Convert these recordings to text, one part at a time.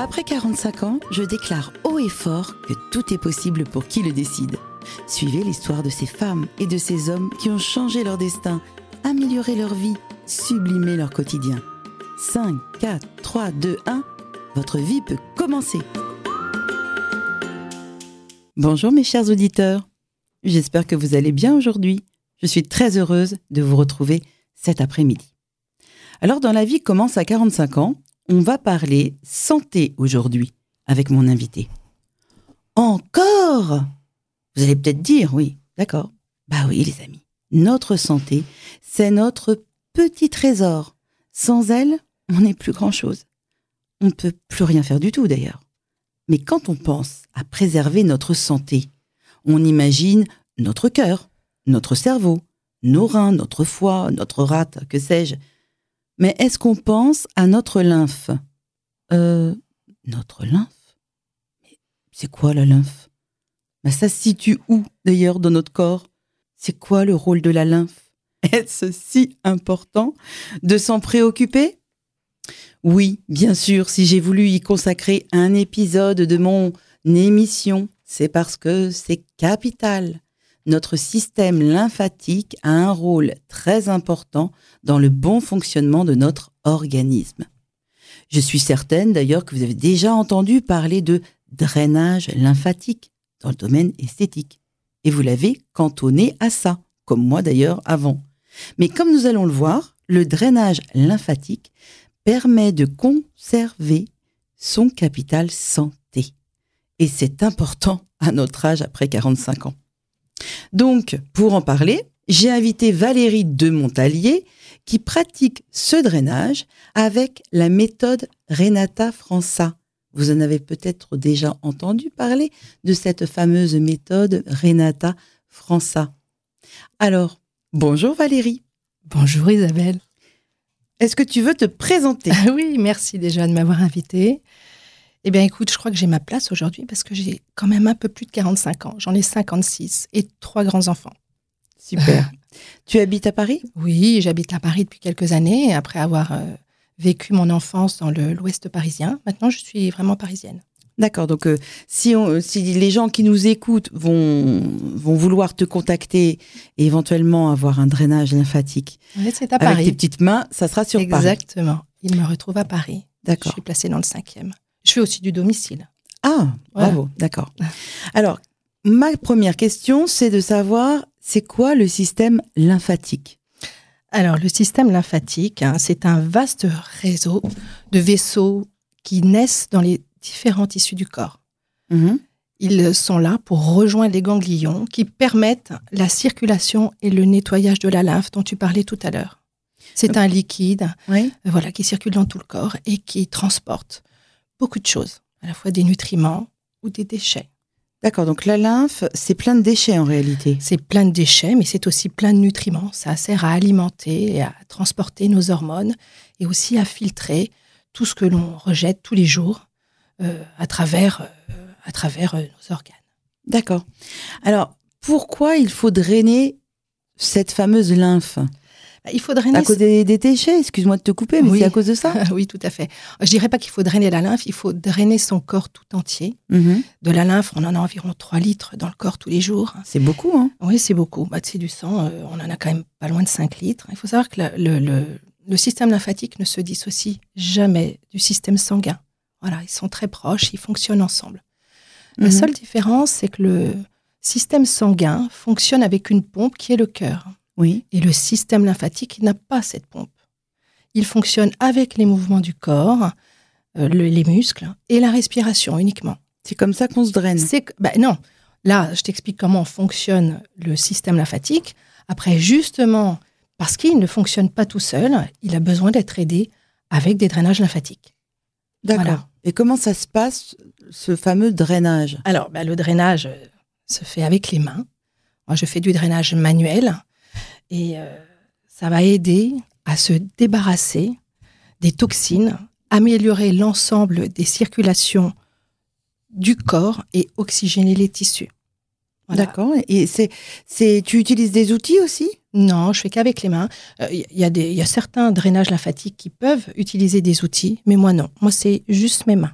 Après 45 ans, je déclare haut et fort que tout est possible pour qui le décide. Suivez l'histoire de ces femmes et de ces hommes qui ont changé leur destin, amélioré leur vie, sublimé leur quotidien. 5, 4, 3, 2, 1, votre vie peut commencer. Bonjour mes chers auditeurs, j'espère que vous allez bien aujourd'hui. Je suis très heureuse de vous retrouver cet après-midi. Alors dans la vie commence à 45 ans, on va parler santé aujourd'hui avec mon invité. Encore? Vous allez peut-être dire oui, d'accord. Bah oui les amis, notre santé, c'est notre petit trésor. Sans elle, on n'est plus grand-chose. On ne peut plus rien faire du tout d'ailleurs. Mais quand on pense à préserver notre santé, on imagine notre cœur, notre cerveau, nos reins, notre foie, notre rate, que sais-je. Mais est-ce qu'on pense à notre lymphe? Euh, notre lymphe? C'est quoi la lymphe? Ça se situe où d'ailleurs dans notre corps? C'est quoi le rôle de la lymphe? Est-ce si important de s'en préoccuper? Oui, bien sûr, si j'ai voulu y consacrer un épisode de mon émission, c'est parce que c'est capital notre système lymphatique a un rôle très important dans le bon fonctionnement de notre organisme. Je suis certaine d'ailleurs que vous avez déjà entendu parler de drainage lymphatique dans le domaine esthétique. Et vous l'avez cantonné à ça, comme moi d'ailleurs avant. Mais comme nous allons le voir, le drainage lymphatique permet de conserver son capital santé. Et c'est important à notre âge après 45 ans. Donc, pour en parler, j'ai invité Valérie de Montalier qui pratique ce drainage avec la méthode Renata França. Vous en avez peut-être déjà entendu parler de cette fameuse méthode Renata França. Alors, bonjour Valérie. Bonjour Isabelle. Est-ce que tu veux te présenter? Oui, merci déjà de m'avoir invitée. Eh bien, écoute, je crois que j'ai ma place aujourd'hui parce que j'ai quand même un peu plus de 45 ans. J'en ai 56 et trois grands-enfants. Super. tu habites à Paris? Oui, j'habite à Paris depuis quelques années après avoir euh, vécu mon enfance dans l'ouest parisien. Maintenant, je suis vraiment parisienne. D'accord. Donc, euh, si, on, si les gens qui nous écoutent vont, vont vouloir te contacter et éventuellement avoir un drainage lymphatique c'est à Paris. avec tes petites mains, ça sera sur Paris. Exactement. Il me retrouve à Paris. D'accord. Je suis placée dans le cinquième. Je fais aussi du domicile. Ah, bravo, d'accord. Alors, ma première question, c'est de savoir, c'est quoi le système lymphatique? Alors, le système lymphatique, hein, c'est un vaste réseau de vaisseaux qui naissent dans les différents tissus du corps. Mhm. Ils sont là pour rejoindre les ganglions qui permettent la circulation et le nettoyage de la lymphe dont tu parlais tout à l'heure. C'est un liquide voilà, qui circule dans tout le corps et qui transporte beaucoup de choses, à la fois des nutriments ou des déchets. D'accord, donc la lymphe, c'est plein de déchets en réalité. C'est plein de déchets, mais c'est aussi plein de nutriments. Ça sert à alimenter et à transporter nos hormones et aussi à filtrer tout ce que l'on rejette tous les jours euh, à travers, euh, à travers euh, nos organes. D'accord. Alors, pourquoi il faut drainer cette fameuse lymphe? Il faut drainer. À cause des, déchets, excuse-moi de te couper, mais c'est à cause de ça Oui, tout à fait. Je dirais pas qu'il faut drainer la lymphe, il faut drainer son corps tout entier. Mhm. De la lymphe, on en a environ 3 litres dans le corps tous les jours. C'est beaucoup, hein Oui, c'est beaucoup. Bah, c'est du sang, euh, on en a quand même pas loin de 5 litres. Il faut savoir que le, le, système lymphatique ne se dissocie jamais du système sanguin. Voilà, ils sont très proches, ils fonctionnent ensemble. La mhm. seule différence, c'est que le système sanguin fonctionne avec une pompe qui est le cœur. Oui. Et le système lymphatique n'a pas cette pompe. Il fonctionne avec les mouvements du corps, euh, les muscles et la respiration uniquement. C'est comme ça qu'on se draine. C'est ben non. Là, je t'explique comment fonctionne le système lymphatique. Après, justement, parce qu'il ne fonctionne pas tout seul, il a besoin d'être aidé avec des drainages lymphatiques. D'accord. Et comment ça se passe, ce fameux drainage? Alors, ben, le drainage euh, se fait avec les mains. Moi, je fais du drainage manuel. Et euh, ça va aider à se débarrasser des toxines, améliorer l'ensemble des circulations du corps et oxygéner les tissus. D'accord. Et c'est, c'est, tu utilises des outils aussi? Non, je fais qu'avec les mains. Il euh, y, a des, y a certains drainages lymphatiques qui peuvent utiliser des outils, mais moi non. Moi, c'est juste mes mains.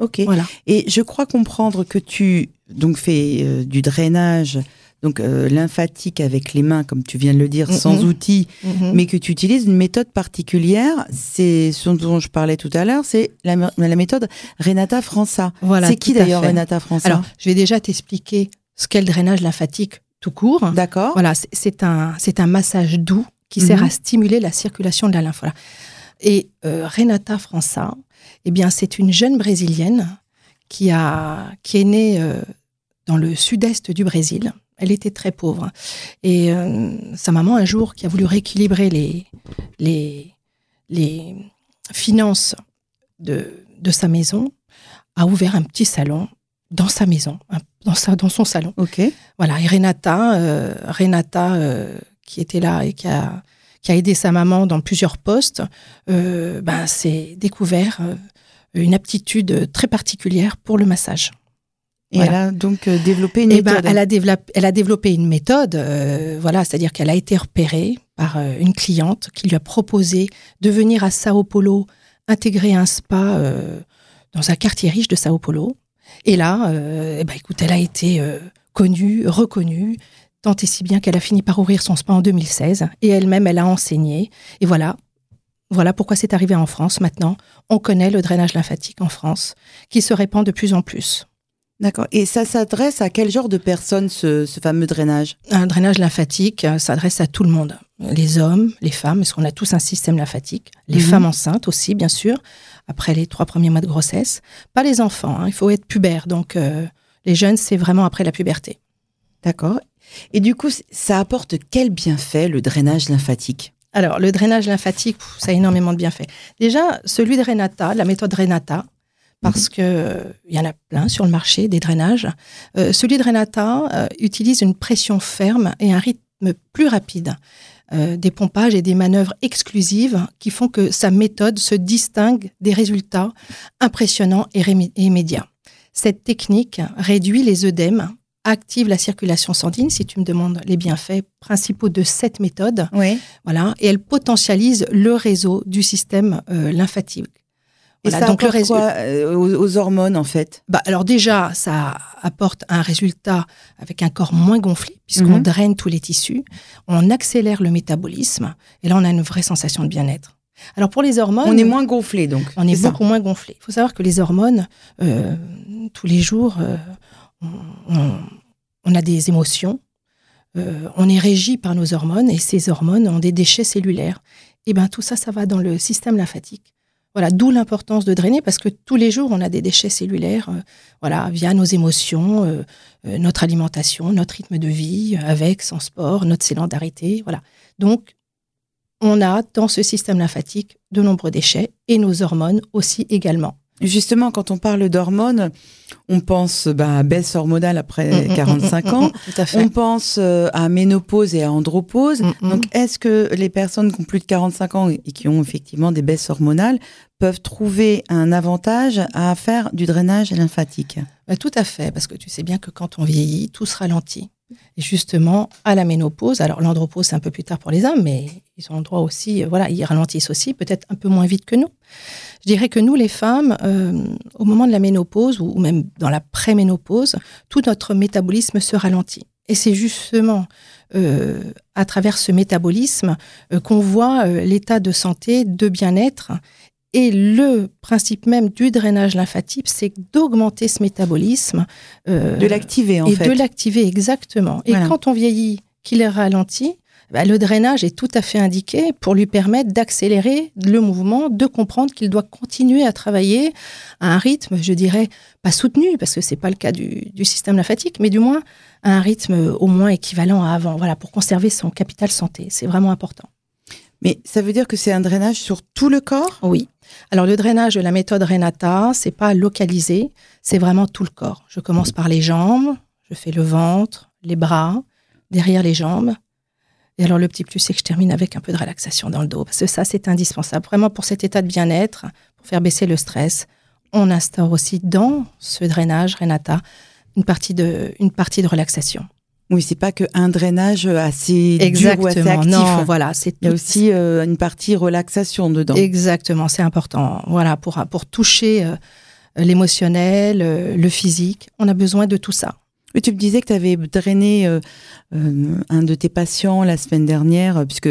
Ok. Voilà. Et je crois comprendre que tu donc fais euh, du drainage, donc euh, lymphatique avec les mains, comme tu viens de le dire, sans outils, mm-hmm. mais que tu utilises une méthode particulière. C'est ce dont je parlais tout à l'heure, c'est la, méthode Renata França. Voilà, c'est qui d'ailleurs Renata França? Alors, je vais déjà t'expliquer ce qu'est le drainage lymphatique tout court. D'accord. Voilà, c'est un, un massage doux qui sert mm-hmm. à stimuler la circulation de la lymphe. Voilà. Et euh, Renata França, eh bien, c'est une jeune brésilienne qui, a, qui est née euh, dans le sud-est du Brésil. Elle était très pauvre. Et euh, sa maman, un jour, qui a voulu rééquilibrer les, les, les finances de, de sa maison, a ouvert un petit salon dans sa maison, dans, sa, dans son salon. Ok. Voilà. Et Renata, Renata qui était là et qui a qui a aidé sa maman dans plusieurs postes, euh, ben, s'est découvert euh, une aptitude très particulière pour le massage. Et elle a donc euh, développé une eh ben, méthode. elle, a développé, elle a développé une méthode, voilà, c'est-à-dire qu'elle a été repérée par une cliente qui lui a proposé de venir à Sao Paulo intégrer un spa dans un quartier riche de Sao Paulo. Et là, eh ben, écoute, elle a été connue, reconnue tant et si bien qu'elle a fini par ouvrir son spa en 2016 et elle-même, elle a enseigné. Et voilà, voilà pourquoi c'est arrivé en France maintenant. On connaît le drainage lymphatique en France, qui se répand de plus en plus. D'accord. Et ça s'adresse à quel genre de personnes, ce, fameux drainage? Un drainage lymphatique euh, s'adresse à tout le monde. Les hommes, les femmes, parce qu'on a tous un système lymphatique. Les mhm. femmes enceintes aussi, bien sûr, après les trois premiers mois de grossesse. Pas les enfants, hein, il faut être pubère. Donc, euh, les jeunes, c'est vraiment après la puberté. D'accord. Et du coup, ça apporte quel bienfait le drainage lymphatique? Alors, le drainage lymphatique, ça a énormément de bienfaits. Déjà, celui de Renata, la méthode Renata, parce qu'il que il y en a plein sur le marché des drainages. Euh, celui de Renata euh, utilise une pression ferme et un rythme plus rapide, euh, des pompages et des manœuvres exclusives qui font que sa méthode se distingue des résultats impressionnants et immédiats. Cette technique réduit les œdèmes active la circulation sanguine, si tu me demandes les bienfaits principaux de cette méthode. Oui. Voilà, et elle potentialise le réseau du système euh, lymphatique. Et ça donc le quoi euh, aux, hormones en fait? Bah, Alors déjà, ça apporte un résultat avec un corps moins gonflé, puisqu'on mhm. draine tous les tissus, on accélère le métabolisme, et là on a une vraie sensation de bien-être. Alors pour les hormones... On est moins gonflé donc. On est, beaucoup moins gonflé. Il faut savoir que les hormones, euh, tous les jours, on, a des émotions, euh, on est régi par nos hormones et ces hormones ont des déchets cellulaires. Et bien tout ça, ça va dans le système lymphatique. Voilà, d'où l'importance de drainer parce que tous les jours, on a des déchets cellulaires, euh, voilà, via nos émotions, euh, notre alimentation, notre rythme de vie, avec, sans sport, notre sédentarité, voilà. Donc, on a dans ce système lymphatique de nombreux déchets et nos hormones aussi également. Justement, quand on parle d'hormones, on pense bah, à baisse hormonale après 45 mm, mm, mm, ans. On pense euh, à ménopause et à andropause. Donc, est-ce que les personnes qui ont plus de 45 ans et qui ont effectivement des baisses hormonales peuvent trouver un avantage à faire du drainage lymphatique? Bah, Tout à fait, parce que tu sais bien que quand on vieillit, tout se ralentit. Justement, à la ménopause, alors l'andropause c'est un peu plus tard pour les hommes, mais ils ont le droit aussi, euh, voilà, ils ralentissent aussi, peut-être un peu moins vite que nous. Je dirais que nous, les femmes, euh, au moment de la ménopause ou même dans la préménopause, tout notre métabolisme se ralentit. Et c'est justement euh, à travers ce métabolisme qu'on voit l'état de santé, de bien-être. Et le principe même du drainage lymphatique, c'est d'augmenter ce métabolisme. de l'activer, en fait. Et de l'activer, exactement. Et quand on vieillit, qu'il est ralenti, bah, le drainage est tout à fait indiqué pour lui permettre d'accélérer le mouvement, de comprendre qu'il doit continuer à travailler à un rythme, je dirais, pas soutenu, parce que c'est pas le cas du, système lymphatique, mais du moins à un rythme au moins équivalent à avant, voilà, pour conserver son capital santé. C'est vraiment important. Mais ça veut dire que c'est un drainage sur tout le corps? Oui. Alors le drainage de la méthode Renata, c'est pas localisé, c'est vraiment tout le corps. Je commence par les jambes, je fais le ventre, les bras, derrière les jambes, et alors, le petit plus, c'est que je termine avec un peu de relaxation dans le dos, parce que ça, c'est indispensable. Vraiment, pour cet état de bien-être, pour faire baisser le stress, on instaure aussi dans ce drainage, Renata, une partie de, une partie de relaxation. Oui, c'est pas qu'un drainage assez dur ou assez actif. Non, voilà, c'est il y a aussi euh, une partie relaxation dedans. Exactement, c'est important. Voilà, pour pour toucher euh, l'émotionnel, le physique. On a besoin de tout ça. tu me disais que tu avais drainé un de tes patients la semaine dernière, puisque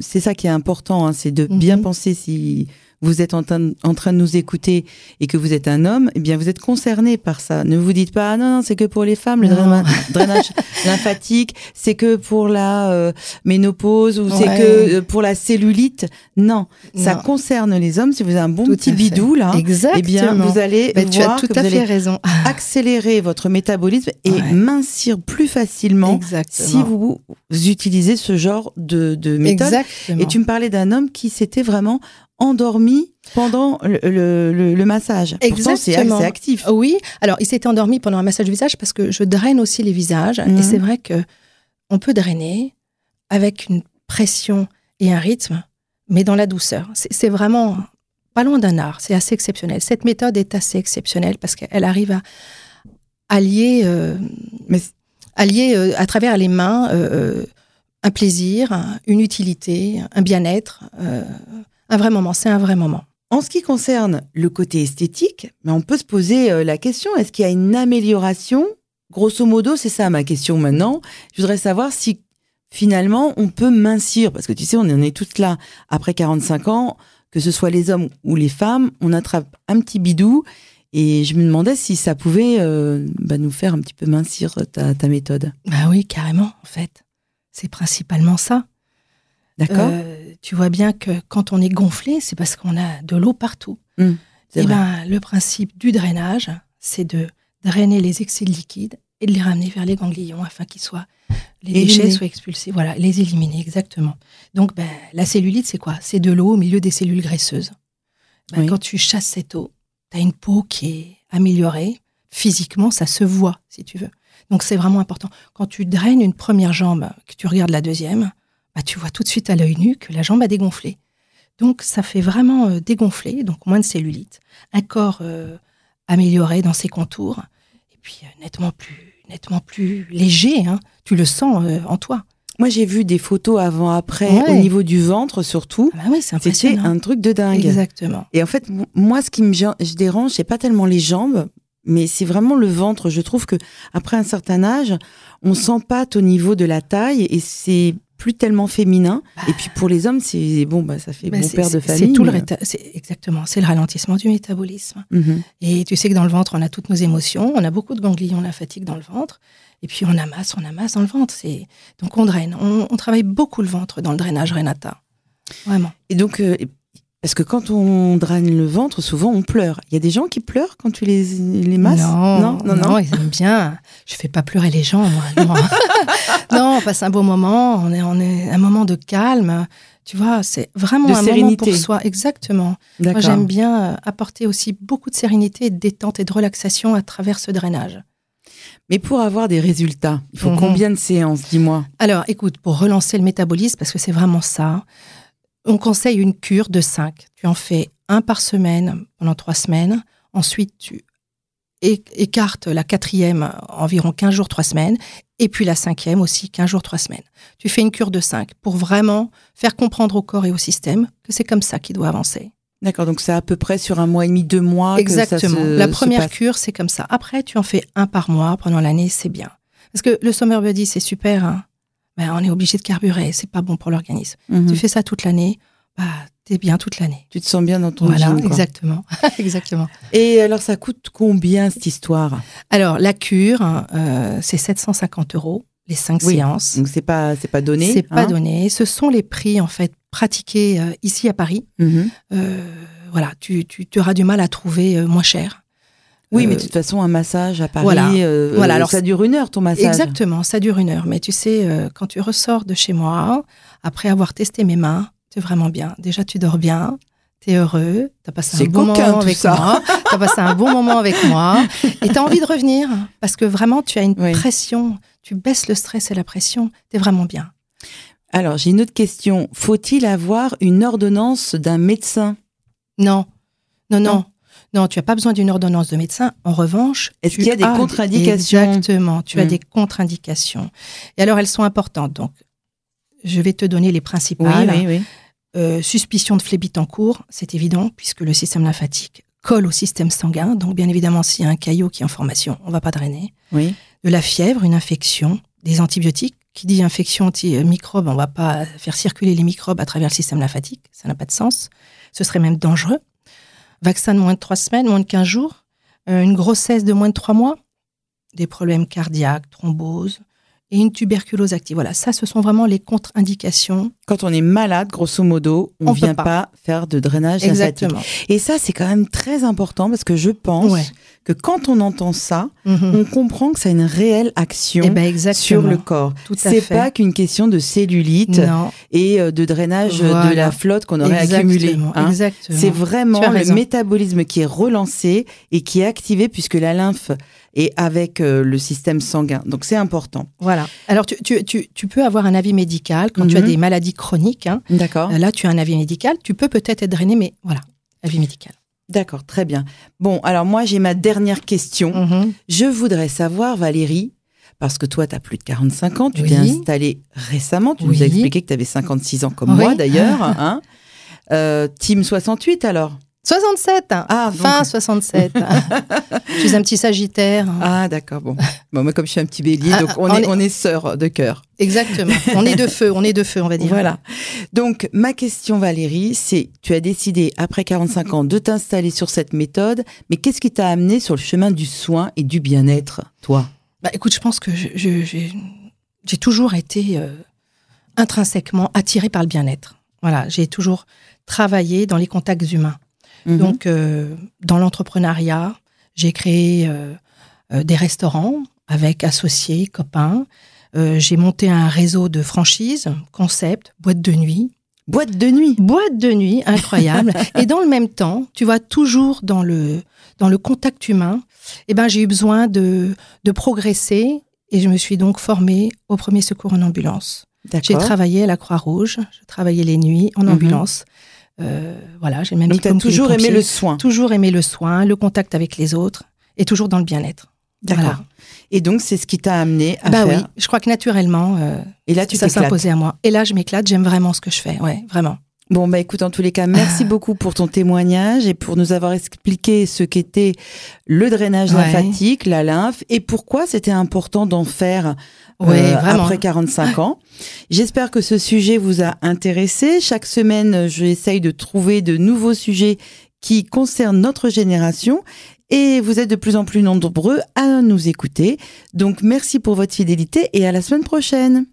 c'est ça qui est important, hein, c'est de bien mhm. penser si vous êtes en, en, train de nous écouter et que vous êtes un homme, eh bien, vous êtes concerné par ça. Ne vous dites pas, ah non, non c'est que pour les femmes, le drainage, lymphatique, c'est que pour la euh, ménopause ou c'est que euh, pour la cellulite. Non, ça concerne les hommes. Si vous avez un bon petit bidou, là, eh bien, vous allez voir tu as tout à fait raison. accélérer votre métabolisme et mincir plus facilement si vous, utilisez ce genre de, de méthode. Et tu me parlais d'un homme qui s'était vraiment endormi pendant le, massage. Exactement. c'est actif. Oui. Alors, il s'était endormi pendant un massage du visage parce que je draine aussi les visages. Et mhm. c'est vrai que on peut drainer avec une pression et un rythme, mais dans la douceur. C'est vraiment pas loin d'un art. C'est assez exceptionnel. Cette méthode est assez exceptionnelle parce qu'elle arrive à allier, euh, allier euh, à travers les mains euh, un plaisir, une utilité, un bien-être un vrai moment, c'est un vrai moment. En ce qui concerne le côté esthétique, mais on peut se poser euh, la question, est-ce qu'il y a une amélioration? Grosso modo, c'est ça ma question maintenant. Je voudrais savoir si finalement on peut mincir, parce que tu sais, on en est toutes là, après 45 ans, que ce soit les hommes ou les femmes, on attrape un petit bidou, et je me demandais si ça pouvait euh, bah, nous faire un petit peu mincir ta, ta méthode. Bah oui, carrément, en fait. C'est principalement ça. D'accord. Euh, tu vois bien que quand on est gonflé, c'est parce qu'on a de l'eau partout. Mmh, et eh ben, le principe du drainage, c'est de drainer les excès de liquide et de les ramener vers les ganglions afin qu'ils soient les déchets soient expulsés. Voilà, les éliminer exactement. Donc, ben, la cellulite, c'est quoi? C'est de l'eau au milieu des cellules graisseuses. Ben, quand tu chasses cette eau, tu as une peau qui est améliorée. Physiquement, ça se voit, si tu veux. Donc, c'est vraiment important. Quand tu draines une première jambe, que tu regardes la deuxième, bah, tu vois tout de suite à l'œil nu que la jambe a dégonflé. Donc ça fait vraiment euh, dégonfler, donc moins de cellulite, un corps euh, amélioré dans ses contours, et puis euh, nettement plus nettement plus léger. Hein. Tu le sens en toi. Moi, j'ai vu des photos avant-après au niveau du ventre, surtout. Ah bah C'était un truc de dingue. Exactement. Et en fait, moi, ce qui me je dérange, c'est pas tellement les jambes, mais c'est vraiment le ventre. Je trouve que après un certain âge, on s'empâte au niveau de la taille et c'est plus tellement féminin. Bah. Et puis pour les hommes, c'est bon, bah, ça fait bah, bon père de famille. C'est tout le exactement, c'est le ralentissement du métabolisme. Mhm. Et tu sais que dans le ventre, on a toutes nos émotions, on a beaucoup de ganglions lymphatiques dans le ventre, et puis on amasse, on amasse dans le ventre. C'est donc on draine, on, travaille beaucoup le ventre dans le drainage Renata, vraiment. Et donc euh, parce que quand on draine le ventre, souvent on pleure. Il y a des gens qui pleurent quand tu les, les masses? Non, non, non, ils aiment bien. Je fais pas pleurer les gens, moi. Non, on passe un beau moment. On est, on est un moment de calme. Tu vois, c'est vraiment un moment pour soi. Exactement. Moi, j'aime bien euh, apporter aussi beaucoup de sérénité, de détente et de relaxation à travers ce drainage. Mais pour avoir des résultats, il faut mhm. combien de séances, dis-moi Alors, écoute, pour relancer le métabolisme, parce que c'est vraiment ça, on conseille une cure de 5. Tu en fais un par semaine pendant trois semaines. Ensuite, tu écartes la quatrième environ 15 jours, trois semaines. Et puis la cinquième aussi 15 jours, trois semaines. Tu fais une cure de 5 pour vraiment faire comprendre au corps et au système que c'est comme ça qu'il doit avancer. D'accord, donc c'est à peu près sur un mois et demi, deux mois. Exactement. Que ça se, la première cure, c'est comme ça. Après, tu en fais un par mois pendant l'année, c'est bien. Parce que le Summer Body, c'est super. Hein. Ben, on est obligé de carburer, c'est pas bon pour l'organisme. Mhm. Tu fais ça toute l'année, bah, es bien toute l'année. Tu te sens bien dans ton Voilà, exactement. exactement. Et alors, ça coûte combien cette histoire? Alors, la cure, euh, c'est 750 euros, les cinq séances. Donc, c'est pas, c'est pas donné. C'est pas hein donné. Ce sont les prix, en fait, pratiqués euh, ici à Paris. Mhm. Euh, voilà, tu, tu, tu, auras du mal à trouver moins cher. Oui, mais de toute façon, un massage à Paris, voilà. Euh, voilà. Alors, ça dure une heure ton massage. Exactement, ça dure une heure. Mais tu sais, euh, quand tu ressors de chez moi, après avoir testé mes mains, c'est vraiment bien. Déjà, tu dors bien, tu es heureux, tu as passé un bon moment avec moi, tu as passé un bon moment avec moi, et tu as envie de revenir parce que vraiment, tu as une pression, tu baisses le stress et la pression, tu es vraiment bien. Alors, j'ai une autre question. Faut-il avoir une ordonnance d'un médecin? Non. Non, non. Non, tu n'as pas besoin d'une ordonnance de médecin. En revanche, est-ce qu'il y a des contre-indications Exactement, tu as hmm. des contre-indications. Et alors, elles sont importantes. Donc, je vais te donner les principales. Oui, oui, euh, suspicion de phlébite en cours, c'est évident, puisque le système lymphatique colle au système sanguin. Donc, bien évidemment, s'il y a un caillot qui est en formation, on va pas drainer. Oui. De la fièvre, une infection, des antibiotiques. Qui dit infection anti-microbe, on va pas faire circuler les microbes à travers le système lymphatique. Ça n'a pas de sens. Ce serait même dangereux. Vaccin de moins de trois semaines, moins de 15 jours. Euh, une grossesse de moins de trois mois. Des problèmes cardiaques, thrombose, et une tuberculose active. Voilà, ça, ce sont vraiment les contre-indications. Quand on est malade, grosso modo, on ne vient pas. faire de drainage Exactement. Et ça, c'est quand même très important parce que je pense que quand on entend ça, mhm. on comprend que ça a une réelle action eh ben, sur le corps. C'est pas qu'une question de cellulite et euh, de drainage de la flotte qu'on aurait accumulée. Hein. C'est vraiment le métabolisme qui est relancé et qui est activé puisque la lymphe et avec euh, le système sanguin. Donc c'est important. Voilà. Alors tu, tu, tu, tu, peux avoir un avis médical quand tu as mhm. des maladies chroniques. Hein. D'accord. Euh, là, tu as un avis médical. Tu peux peut-être être drainé, mais voilà, avis médical. D'accord, très bien. Bon, alors moi, j'ai ma dernière question. Mhm. Je voudrais savoir, Valérie, parce que toi, tu as plus de 45 ans, tu t'es installée récemment, tu nous as expliqué que tu avais 56 ans comme moi d'ailleurs. Hein euh, team 68 alors? 67 Ah, fin 67. je suis un petit sagittaire. Ah, d'accord. Bon. bon, moi, comme je suis un petit bélier, donc on, est, on est sœurs de cœur. Exactement. On est de feu, on est de feu, on va dire. Voilà. Donc, ma question, Valérie, c'est tu as décidé, après 45 ans, de t'installer sur cette méthode, mais qu'est-ce qui t'a amené sur le chemin du soin et du bien-être, toi? Bah, écoute, je pense que j'ai toujours été euh, intrinsèquement attirée par le bien-être. Voilà, j'ai toujours travaillé dans les contacts humains. Mhm. Donc, euh, dans l'entrepreneuriat, j'ai créé euh, euh, des restaurants avec associés, copains. j'ai monté un réseau de franchises, concept, boîte de nuit. Boîte de nuit Boîte de nuit, incroyable. et dans le même temps, tu vois, toujours dans le, dans le contact humain, eh ben, j'ai eu besoin de, de progresser et je me suis donc formée au premier secours en ambulance. J'ai travaillé à la Croix-Rouge, je travaillais les nuits en mhm. ambulance. Euh, voilà, j'ai même Donc, tu as toujours aimé le soin. Toujours aimé le soin, le contact avec les autres et toujours dans le bien-être. D'accord. Et donc, c'est ce qui t'a amené à bah faire. oui, je crois que naturellement, euh, et là, tu ça s'imposait à moi. Et là, je m'éclate, j'aime vraiment ce que je fais, ouais, vraiment. Bon, bah écoute, en tous les cas, merci beaucoup pour ton témoignage et pour nous avoir expliqué ce qu'était le drainage lymphatique, la lymphe, et pourquoi c'était important d'en faire euh, après 45 ans. J'espère que ce sujet vous a intéressé. Chaque semaine, j'essaye de trouver de nouveaux sujets qui concernent notre génération et vous êtes de plus en plus nombreux à nous écouter. Donc merci pour votre fidélité et à la semaine prochaine.